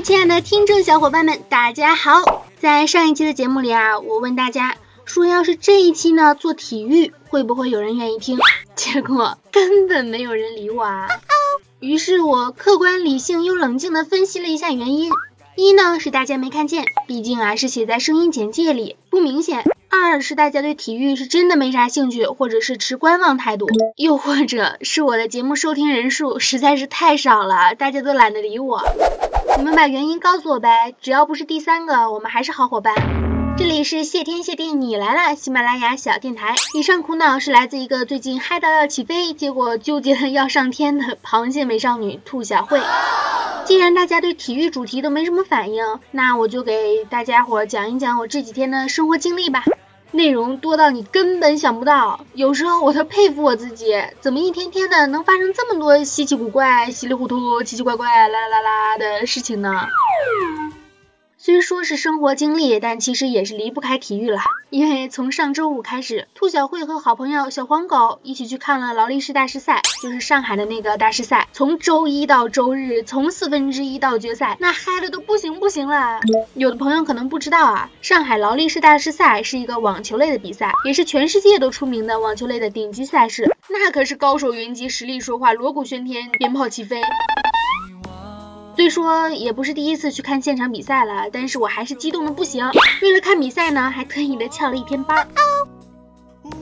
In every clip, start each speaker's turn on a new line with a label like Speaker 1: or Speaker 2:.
Speaker 1: 亲爱的听众小伙伴们，大家好！在上一期的节目里啊，我问大家说，要是这一期呢做体育，会不会有人愿意听？结果根本没有人理我啊！于是我客观、理性又冷静地分析了一下原因：一呢是大家没看见，毕竟啊是写在声音简介里，不明显；二是大家对体育是真的没啥兴趣，或者是持观望态度；又或者是我的节目收听人数实在是太少了，大家都懒得理我。你们把原因告诉我呗，只要不是第三个，我们还是好伙伴。这里是谢天谢地你来了，喜马拉雅小电台。以上苦恼是来自一个最近嗨到要起飞，结果纠结的要上天的螃蟹美少女兔小慧。既然大家对体育主题都没什么反应，那我就给大家伙讲一讲我这几天的生活经历吧。内容多到你根本想不到，有时候我都佩服我自己，怎么一天天的能发生这么多稀奇古怪、稀里糊涂、奇奇怪怪、啦啦啦啦的事情呢？虽说是生活经历，但其实也是离不开体育了。因为从上周五开始，兔小慧和好朋友小黄狗一起去看了劳力士大师赛，就是上海的那个大师赛。从周一到周日，从四分之一到决赛，那嗨的都不行不行了。有的朋友可能不知道啊，上海劳力士大师赛是一个网球类的比赛，也是全世界都出名的网球类的顶级赛事。那可是高手云集，实力说话，锣鼓喧天，鞭炮齐飞。虽说也不是第一次去看现场比赛了，但是我还是激动的不行。为了看比赛呢，还特意的翘了一天班。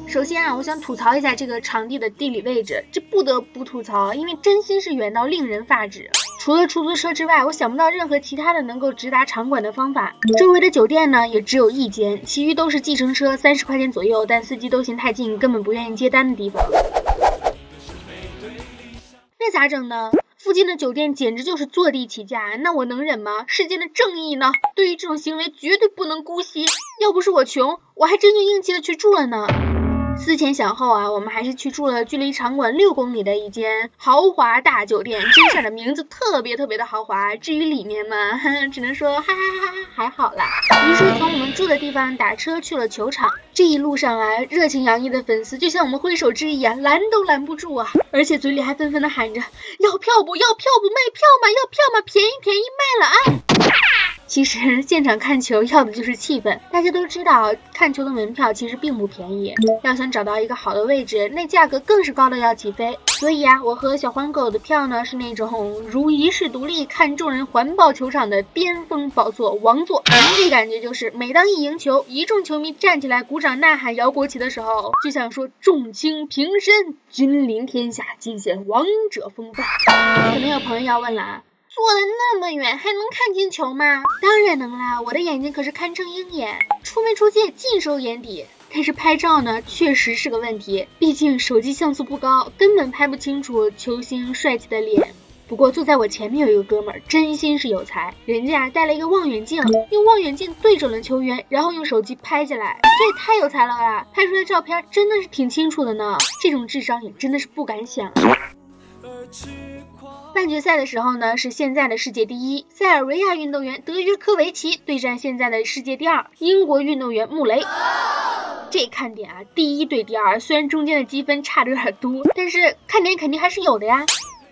Speaker 1: 首先啊，我想吐槽一下这个场地的地理位置，这不得不吐槽，因为真心是远到令人发指。除了出租车之外，我想不到任何其他的能够直达场馆的方法。周围的酒店呢，也只有一间，其余都是计程车，三十块钱左右，但司机都嫌太近，根本不愿意接单的地方。那咋整呢？附近的酒店简直就是坐地起价，那我能忍吗？世间的正义呢？对于这种行为绝对不能姑息。要不是我穷，我还真就硬气的去住了呢。思前想后啊，我们还是去住了距离场馆六公里的一间豪华大酒店，真是的名字特别特别的豪华。至于里面嘛，只能说哈哈哈哈还好啦。于是从我们住的地方打车去了球场，这一路上啊，热情洋溢的粉丝就像我们挥手之意啊，拦都拦不住啊，而且嘴里还纷纷的喊着要票不要票不卖票吗？要票吗？便宜便宜卖了啊！其实 现场看球要的就是气氛，大家都知道看球的门票其实并不便宜，要想找到一个好的位置，那价格更是高的要起飞。所以啊，我和小黄狗的票呢是那种如遗世独立，看众人环抱球场的巅峰宝座王座。这感觉就是每当一赢球，一众球迷站起来鼓掌呐喊摇国旗的时候，就想说众卿平身，君临天下，尽显王者风范。可能有朋友要问了啊。坐的那么远，还能看清球吗？当然能啦，我的眼睛可是堪称鹰眼，出没出界尽收眼底。但是拍照呢，确实是个问题，毕竟手机像素不高，根本拍不清楚球星帅气的脸。不过坐在我前面有一个哥们儿，真心是有才，人家带了一个望远镜，用望远镜对准了球员，然后用手机拍下来，这也太有才了吧！拍出来照片真的是挺清楚的呢，这种智商也真的是不敢想。半决赛的时候呢，是现在的世界第一塞尔维亚运动员德约科维奇对战现在的世界第二英国运动员穆雷。这看点啊，第一对第二，虽然中间的积分差的有点多，但是看点肯定还是有的呀。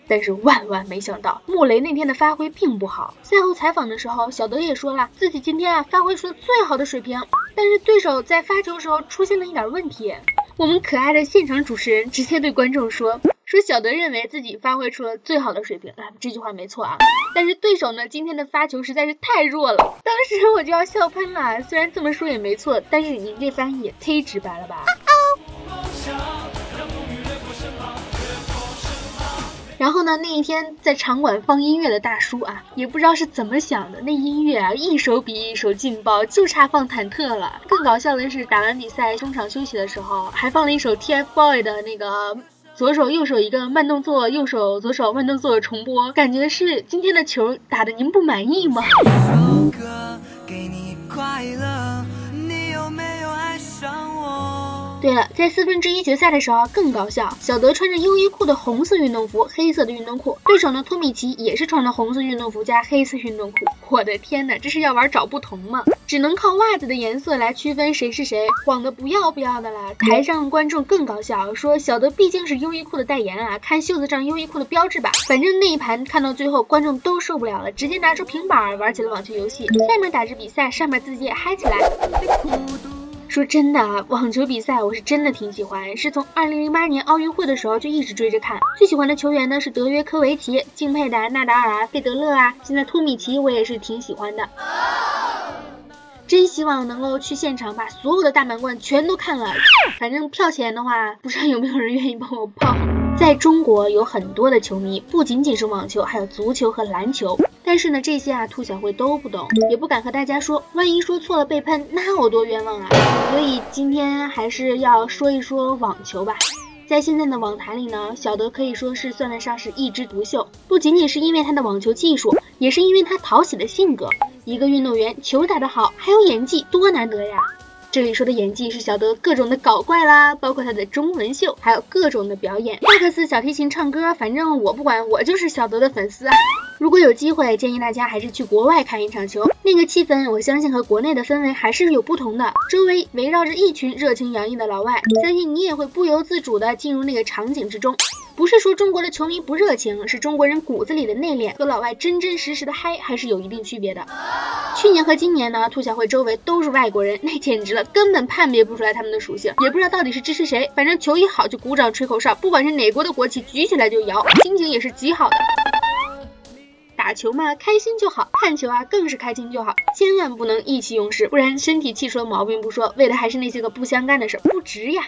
Speaker 1: 但是万万没想到，穆雷那天的发挥并不好。赛后采访的时候，小德也说了，自己今天啊发挥出了最好的水平，但是对手在发球时候出现了一点问题。我们可爱的现场主持人直接对观众说。说小德认为自己发挥出了最好的水平，啊，这句话没错啊。但是对手呢，今天的发球实在是太弱了，当时我就要笑喷了。虽然这么说也没错，但是您这翻译也忒直白了吧。然后呢，那一天在场馆放音乐的大叔啊，也不知道是怎么想的，那音乐啊一首比一首劲爆，就差放忐忑了。更搞笑的是，打完比赛中场休息的时候，还放了一首 TFBOY 的那个。左手右手一个慢动作，右手左手慢动作重播，感觉是今天的球打的您不满意吗？对了，在四分之一决赛的时候更搞笑，小德穿着优衣库的红色运动服，黑色的运动裤，对手呢托米奇也是穿了红色运动服加黑色运动裤，我的天呐，这是要玩找不同吗？只能靠袜子的颜色来区分谁是谁，晃得不要不要的了。台上观众更搞笑，说小德毕竟是优衣库的代言啊，看袖子上优衣库的标志吧。反正那一盘看到最后，观众都受不了了，直接拿出平板玩起了网球游戏，下面打着比赛，上面自己也嗨起来。说真的啊，网球比赛我是真的挺喜欢，是从二零零八年奥运会的时候就一直追着看。最喜欢的球员呢是德约科维奇，敬佩的纳达尔啊、费德勒啊，现在托米奇我也是挺喜欢的。真希望能够去现场把所有的大满贯全都看了，反正票钱的话，不知道有没有人愿意帮我报。在中国有很多的球迷，不仅仅是网球，还有足球和篮球。但是呢，这些啊，兔小慧都不懂，也不敢和大家说，万一说错了被喷，那有多冤枉啊！所以今天还是要说一说网球吧。在现在的网坛里呢，小德可以说是算得上是一枝独秀，不仅仅是因为他的网球技术，也是因为他讨喜的性格。一个运动员球打得好，还有演技，多难得呀！这里说的演技是小德各种的搞怪啦，包括他的中文秀，还有各种的表演，萨克斯、小提琴、唱歌，反正我不管，我就是小德的粉丝啊。如果有机会，建议大家还是去国外看一场球，那个气氛，我相信和国内的氛围还是有不同的。周围围绕着一群热情洋溢的老外，相信你也会不由自主的进入那个场景之中。不是说中国的球迷不热情，是中国人骨子里的内敛和老外真真实实的嗨还是有一定区别的。去年和今年呢，兔小慧周围都是外国人，那简直了，根本判别不出来他们的属性，也不知道到底是支持谁。反正球一好就鼓掌吹口哨，不管是哪国的国旗举起来就摇，心情也是极好的。打球嘛，开心就好；看球啊，更是开心就好。千万不能意气用事，不然身体气出了毛病不说，为的还是那些个不相干的事，不值呀。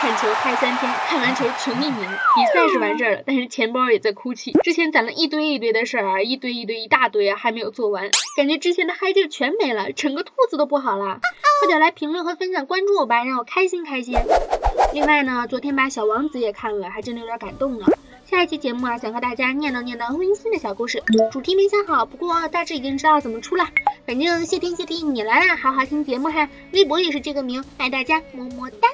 Speaker 1: 看球嗨三天，看完球穷一年。比赛是完事儿了，但是钱包也在哭泣。之前攒了一堆一堆的事儿啊，一堆一堆一大堆啊，还没有做完，感觉之前的嗨劲全没了，整个兔子都不好了。快点来评论和分享关注我吧，让我开心开心。另外呢，昨天把小王子也看了，还真的有点感动呢。下一期节目啊，想和大家念叨念叨温馨的小故事，主题没想好，不过大致已经知道怎么出了。反正谢天谢地你来了，好好听节目哈。微博也是这个名，爱大家，么么哒。